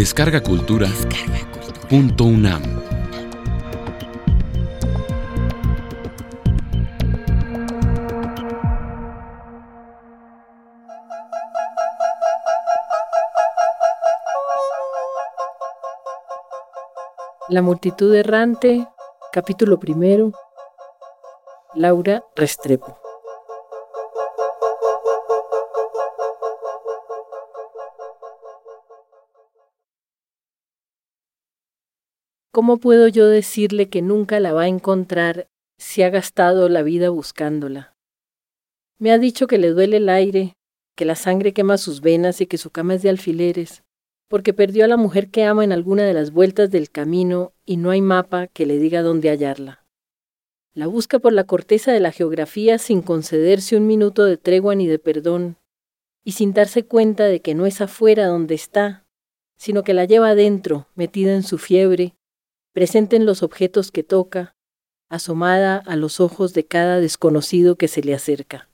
Descarga Cultura. Punto UNAM. La multitud errante, capítulo primero. Laura Restrepo. ¿Cómo puedo yo decirle que nunca la va a encontrar si ha gastado la vida buscándola? Me ha dicho que le duele el aire, que la sangre quema sus venas y que su cama es de alfileres, porque perdió a la mujer que ama en alguna de las vueltas del camino y no hay mapa que le diga dónde hallarla. La busca por la corteza de la geografía sin concederse un minuto de tregua ni de perdón, y sin darse cuenta de que no es afuera donde está, sino que la lleva adentro, metida en su fiebre, presente en los objetos que toca, asomada a los ojos de cada desconocido que se le acerca.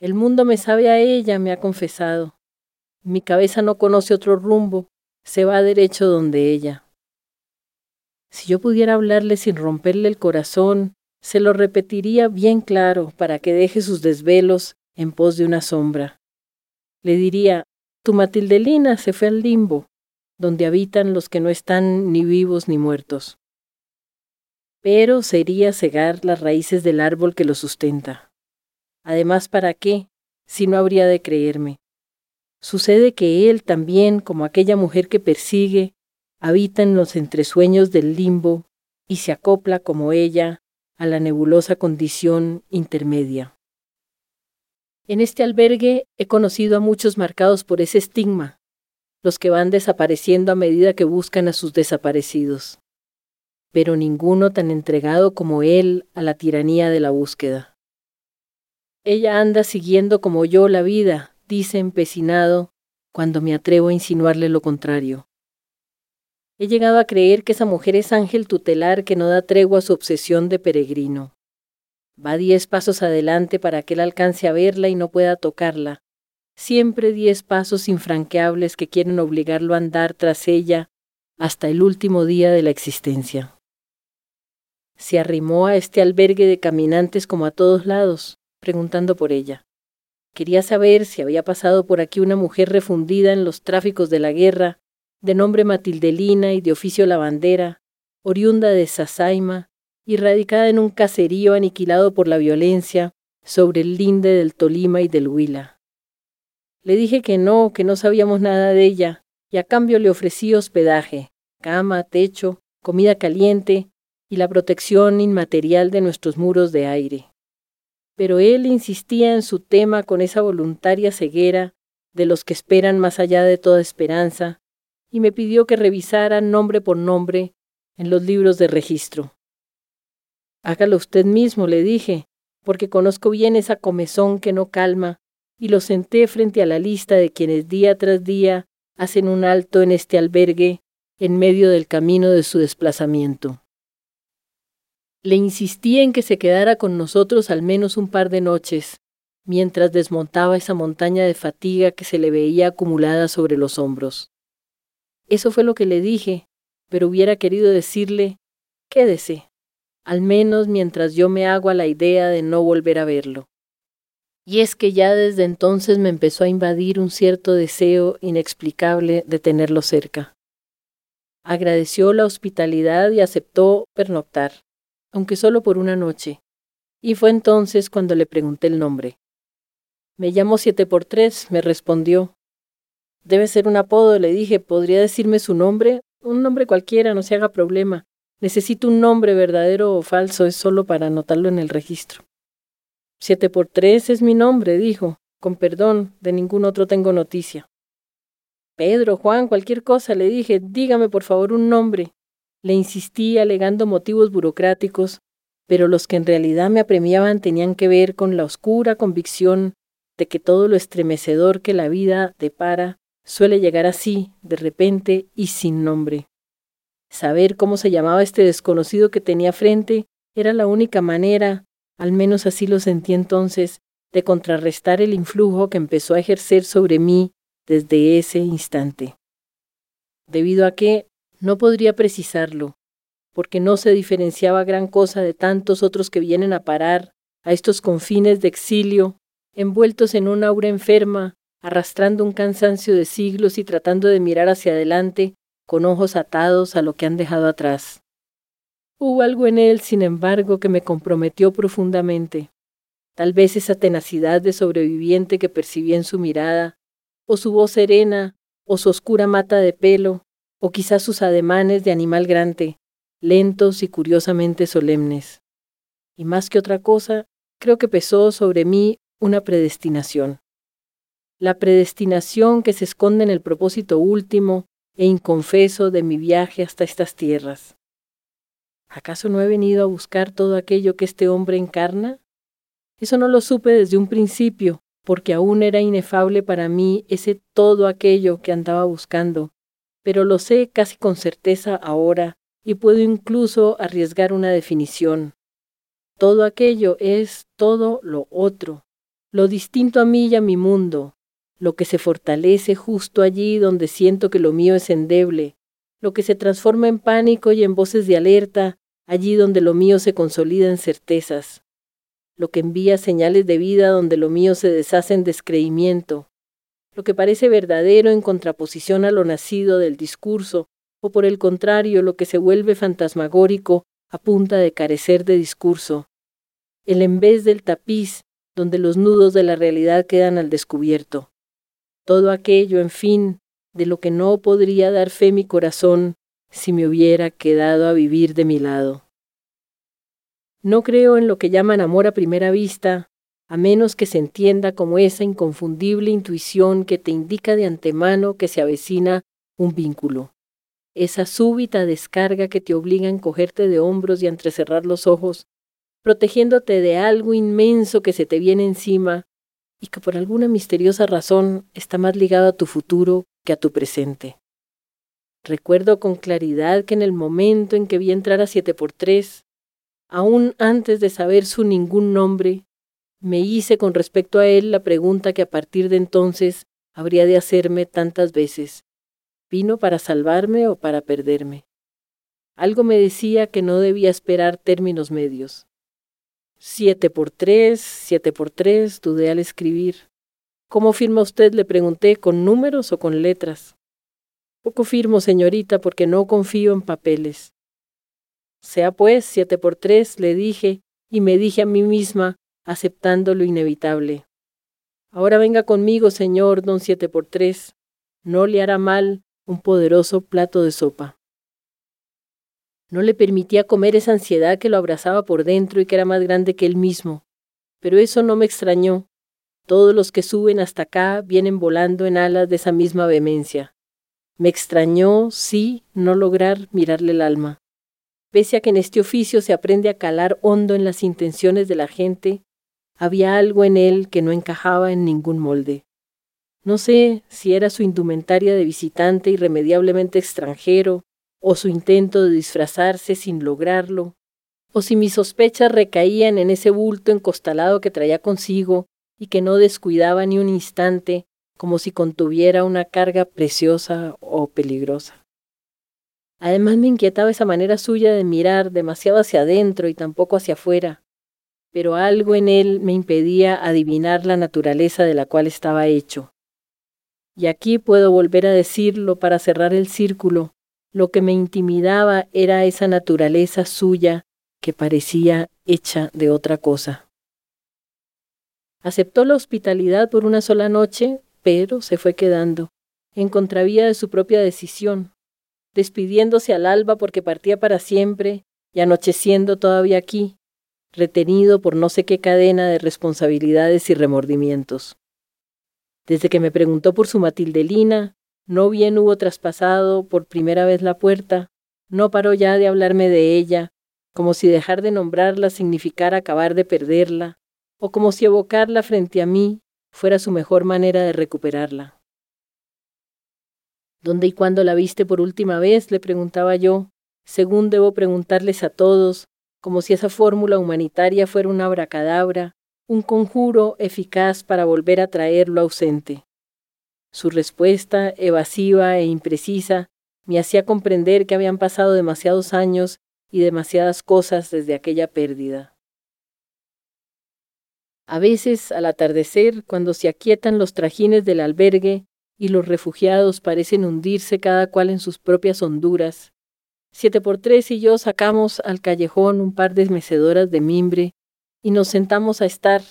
El mundo me sabe a ella, me ha confesado. Mi cabeza no conoce otro rumbo, se va derecho donde ella. Si yo pudiera hablarle sin romperle el corazón, se lo repetiría bien claro para que deje sus desvelos en pos de una sombra. Le diría, tu Matildelina se fue al limbo, donde habitan los que no están ni vivos ni muertos. Pero sería cegar las raíces del árbol que lo sustenta. Además, ¿para qué? Si no habría de creerme. Sucede que él también, como aquella mujer que persigue, habita en los entresueños del limbo y se acopla como ella a la nebulosa condición intermedia. En este albergue he conocido a muchos marcados por ese estigma, los que van desapareciendo a medida que buscan a sus desaparecidos, pero ninguno tan entregado como él a la tiranía de la búsqueda. Ella anda siguiendo como yo la vida, dice empecinado, cuando me atrevo a insinuarle lo contrario. He llegado a creer que esa mujer es ángel tutelar que no da tregua a su obsesión de peregrino. Va diez pasos adelante para que él alcance a verla y no pueda tocarla, siempre diez pasos infranqueables que quieren obligarlo a andar tras ella hasta el último día de la existencia. Se arrimó a este albergue de caminantes como a todos lados, preguntando por ella. Quería saber si había pasado por aquí una mujer refundida en los tráficos de la guerra, de nombre Matildelina y de oficio lavandera, oriunda de Sasaima y radicada en un caserío aniquilado por la violencia sobre el linde del Tolima y del Huila. Le dije que no, que no sabíamos nada de ella, y a cambio le ofrecí hospedaje, cama, techo, comida caliente y la protección inmaterial de nuestros muros de aire. Pero él insistía en su tema con esa voluntaria ceguera de los que esperan más allá de toda esperanza, y me pidió que revisara nombre por nombre en los libros de registro. Hágalo usted mismo, le dije, porque conozco bien esa comezón que no calma y lo senté frente a la lista de quienes día tras día hacen un alto en este albergue en medio del camino de su desplazamiento. Le insistí en que se quedara con nosotros al menos un par de noches, mientras desmontaba esa montaña de fatiga que se le veía acumulada sobre los hombros. Eso fue lo que le dije, pero hubiera querido decirle, quédese, al menos mientras yo me hago a la idea de no volver a verlo. Y es que ya desde entonces me empezó a invadir un cierto deseo inexplicable de tenerlo cerca. Agradeció la hospitalidad y aceptó pernoctar, aunque solo por una noche, y fue entonces cuando le pregunté el nombre. Me llamo siete por tres, me respondió. Debe ser un apodo, le dije. ¿Podría decirme su nombre? Un nombre cualquiera, no se haga problema. Necesito un nombre verdadero o falso, es solo para anotarlo en el registro. Siete por tres es mi nombre, dijo. Con perdón, de ningún otro tengo noticia. Pedro, Juan, cualquier cosa, le dije, dígame por favor un nombre. Le insistí alegando motivos burocráticos, pero los que en realidad me apremiaban tenían que ver con la oscura convicción de que todo lo estremecedor que la vida depara suele llegar así, de repente y sin nombre. Saber cómo se llamaba este desconocido que tenía frente era la única manera al menos así lo sentí entonces, de contrarrestar el influjo que empezó a ejercer sobre mí desde ese instante. debido a que no podría precisarlo, porque no se diferenciaba gran cosa de tantos otros que vienen a parar a estos confines de exilio, envueltos en una aura enferma, arrastrando un cansancio de siglos y tratando de mirar hacia adelante con ojos atados a lo que han dejado atrás. Hubo algo en él, sin embargo, que me comprometió profundamente. Tal vez esa tenacidad de sobreviviente que percibí en su mirada, o su voz serena, o su oscura mata de pelo, o quizás sus ademanes de animal grande, lentos y curiosamente solemnes. Y más que otra cosa, creo que pesó sobre mí una predestinación. La predestinación que se esconde en el propósito último e inconfeso de mi viaje hasta estas tierras. ¿Acaso no he venido a buscar todo aquello que este hombre encarna? Eso no lo supe desde un principio, porque aún era inefable para mí ese todo aquello que andaba buscando, pero lo sé casi con certeza ahora y puedo incluso arriesgar una definición. Todo aquello es todo lo otro, lo distinto a mí y a mi mundo, lo que se fortalece justo allí donde siento que lo mío es endeble, lo que se transforma en pánico y en voces de alerta allí donde lo mío se consolida en certezas, lo que envía señales de vida donde lo mío se deshace en descreimiento, lo que parece verdadero en contraposición a lo nacido del discurso, o por el contrario lo que se vuelve fantasmagórico a punta de carecer de discurso, el en vez del tapiz donde los nudos de la realidad quedan al descubierto. Todo aquello, en fin, de lo que no podría dar fe mi corazón si me hubiera quedado a vivir de mi lado. No creo en lo que llaman amor a primera vista, a menos que se entienda como esa inconfundible intuición que te indica de antemano que se avecina un vínculo, esa súbita descarga que te obliga a encogerte de hombros y a entrecerrar los ojos, protegiéndote de algo inmenso que se te viene encima y que por alguna misteriosa razón está más ligado a tu futuro que a tu presente. Recuerdo con claridad que en el momento en que vi entrar a siete por tres, aún antes de saber su ningún nombre, me hice con respecto a él la pregunta que a partir de entonces habría de hacerme tantas veces. ¿Vino para salvarme o para perderme? Algo me decía que no debía esperar términos medios. Siete por tres, siete por tres, dudé al escribir. ¿Cómo firma usted? le pregunté, ¿con números o con letras? Poco firmo, señorita, porque no confío en papeles. Sea pues siete por tres, le dije, y me dije a mí misma, aceptando lo inevitable. Ahora venga conmigo, señor don siete por tres. No le hará mal un poderoso plato de sopa. No le permitía comer esa ansiedad que lo abrazaba por dentro y que era más grande que él mismo. Pero eso no me extrañó. Todos los que suben hasta acá vienen volando en alas de esa misma vehemencia. Me extrañó, sí, no lograr mirarle el alma. Pese a que en este oficio se aprende a calar hondo en las intenciones de la gente, había algo en él que no encajaba en ningún molde. No sé si era su indumentaria de visitante irremediablemente extranjero, o su intento de disfrazarse sin lograrlo, o si mis sospechas recaían en ese bulto encostalado que traía consigo y que no descuidaba ni un instante, como si contuviera una carga preciosa o peligrosa. Además me inquietaba esa manera suya de mirar demasiado hacia adentro y tampoco hacia afuera, pero algo en él me impedía adivinar la naturaleza de la cual estaba hecho. Y aquí puedo volver a decirlo para cerrar el círculo, lo que me intimidaba era esa naturaleza suya que parecía hecha de otra cosa. Aceptó la hospitalidad por una sola noche, pero se fue quedando, en contravía de su propia decisión, despidiéndose al alba porque partía para siempre y anocheciendo todavía aquí, retenido por no sé qué cadena de responsabilidades y remordimientos. Desde que me preguntó por su Matildelina, no bien hubo traspasado por primera vez la puerta, no paró ya de hablarme de ella, como si dejar de nombrarla significara acabar de perderla, o como si evocarla frente a mí fuera su mejor manera de recuperarla. ¿Dónde y cuándo la viste por última vez? le preguntaba yo, según debo preguntarles a todos, como si esa fórmula humanitaria fuera una abracadabra, un conjuro eficaz para volver a traer lo ausente. Su respuesta, evasiva e imprecisa, me hacía comprender que habían pasado demasiados años y demasiadas cosas desde aquella pérdida. A veces, al atardecer, cuando se aquietan los trajines del albergue y los refugiados parecen hundirse cada cual en sus propias honduras, siete por tres y yo sacamos al callejón un par de mecedoras de mimbre y nos sentamos a estar,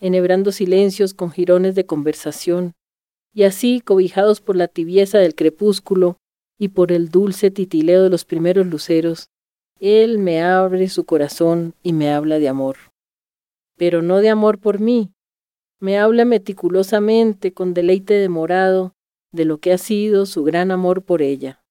enhebrando silencios con jirones de conversación, y así, cobijados por la tibieza del crepúsculo y por el dulce titileo de los primeros luceros, él me abre su corazón y me habla de amor. Pero no de amor por mí, me habla meticulosamente, con deleite demorado, de lo que ha sido su gran amor por ella.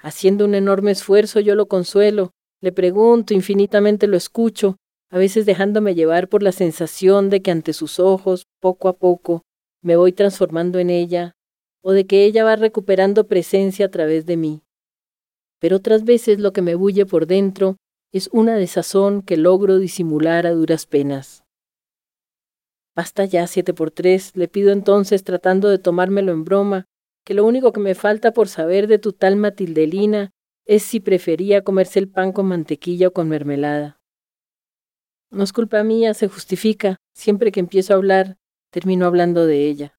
Haciendo un enorme esfuerzo yo lo consuelo, le pregunto, infinitamente lo escucho, a veces dejándome llevar por la sensación de que ante sus ojos, poco a poco, me voy transformando en ella, o de que ella va recuperando presencia a través de mí. Pero otras veces lo que me bulle por dentro es una desazón que logro disimular a duras penas. Basta ya siete por tres, le pido entonces tratando de tomármelo en broma, que lo único que me falta por saber de tu tal Matildelina es si prefería comerse el pan con mantequilla o con mermelada. No es culpa mía, se justifica, siempre que empiezo a hablar, termino hablando de ella.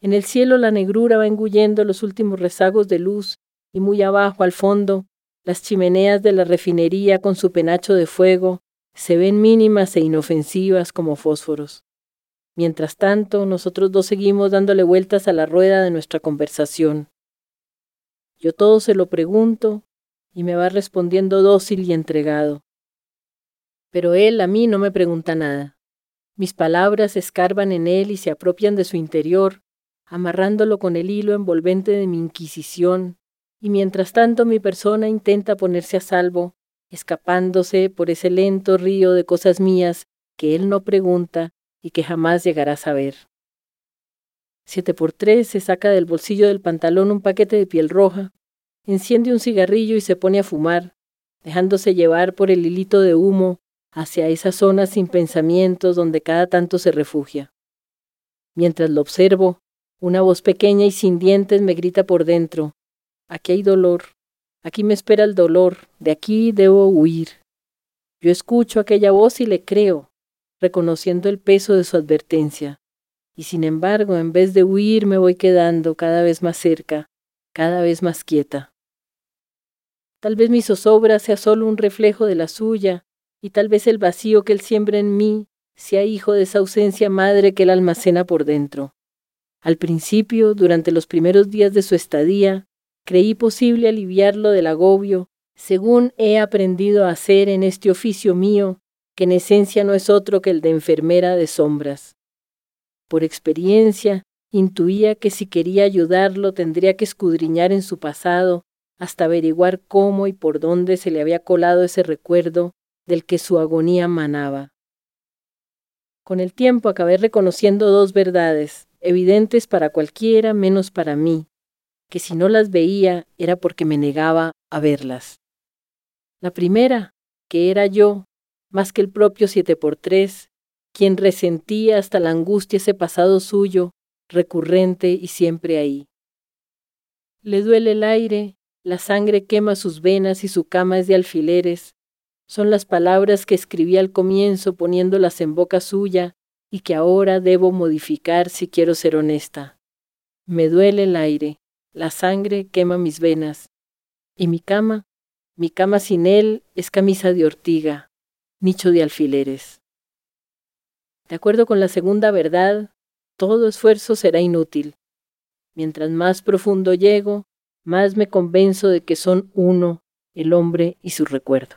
En el cielo la negrura va engullendo los últimos rezagos de luz y muy abajo, al fondo, las chimeneas de la refinería con su penacho de fuego se ven mínimas e inofensivas como fósforos. Mientras tanto, nosotros dos seguimos dándole vueltas a la rueda de nuestra conversación. Yo todo se lo pregunto y me va respondiendo dócil y entregado. Pero él a mí no me pregunta nada. Mis palabras escarban en él y se apropian de su interior, amarrándolo con el hilo envolvente de mi inquisición, y mientras tanto mi persona intenta ponerse a salvo, escapándose por ese lento río de cosas mías que él no pregunta y que jamás llegará a saber. Siete por tres se saca del bolsillo del pantalón un paquete de piel roja, enciende un cigarrillo y se pone a fumar, dejándose llevar por el hilito de humo hacia esa zona sin pensamientos donde cada tanto se refugia. Mientras lo observo, una voz pequeña y sin dientes me grita por dentro, aquí hay dolor, aquí me espera el dolor, de aquí debo huir. Yo escucho aquella voz y le creo, reconociendo el peso de su advertencia. Y sin embargo, en vez de huir, me voy quedando cada vez más cerca, cada vez más quieta. Tal vez mi zozobra sea solo un reflejo de la suya, y tal vez el vacío que él siembra en mí sea hijo de esa ausencia madre que él almacena por dentro. Al principio, durante los primeros días de su estadía, creí posible aliviarlo del agobio, según he aprendido a hacer en este oficio mío, que en esencia no es otro que el de enfermera de sombras. Por experiencia, intuía que si quería ayudarlo tendría que escudriñar en su pasado hasta averiguar cómo y por dónde se le había colado ese recuerdo del que su agonía manaba. Con el tiempo acabé reconociendo dos verdades, evidentes para cualquiera menos para mí, que si no las veía era porque me negaba a verlas. La primera, que era yo, más que el propio siete por tres, quien resentía hasta la angustia ese pasado suyo, recurrente y siempre ahí. Le duele el aire, la sangre quema sus venas y su cama es de alfileres, son las palabras que escribí al comienzo poniéndolas en boca suya y que ahora debo modificar si quiero ser honesta. Me duele el aire, la sangre quema mis venas. ¿Y mi cama? Mi cama sin él es camisa de ortiga, nicho de alfileres. De acuerdo con la segunda verdad, todo esfuerzo será inútil. Mientras más profundo llego, más me convenzo de que son uno el hombre y su recuerdo.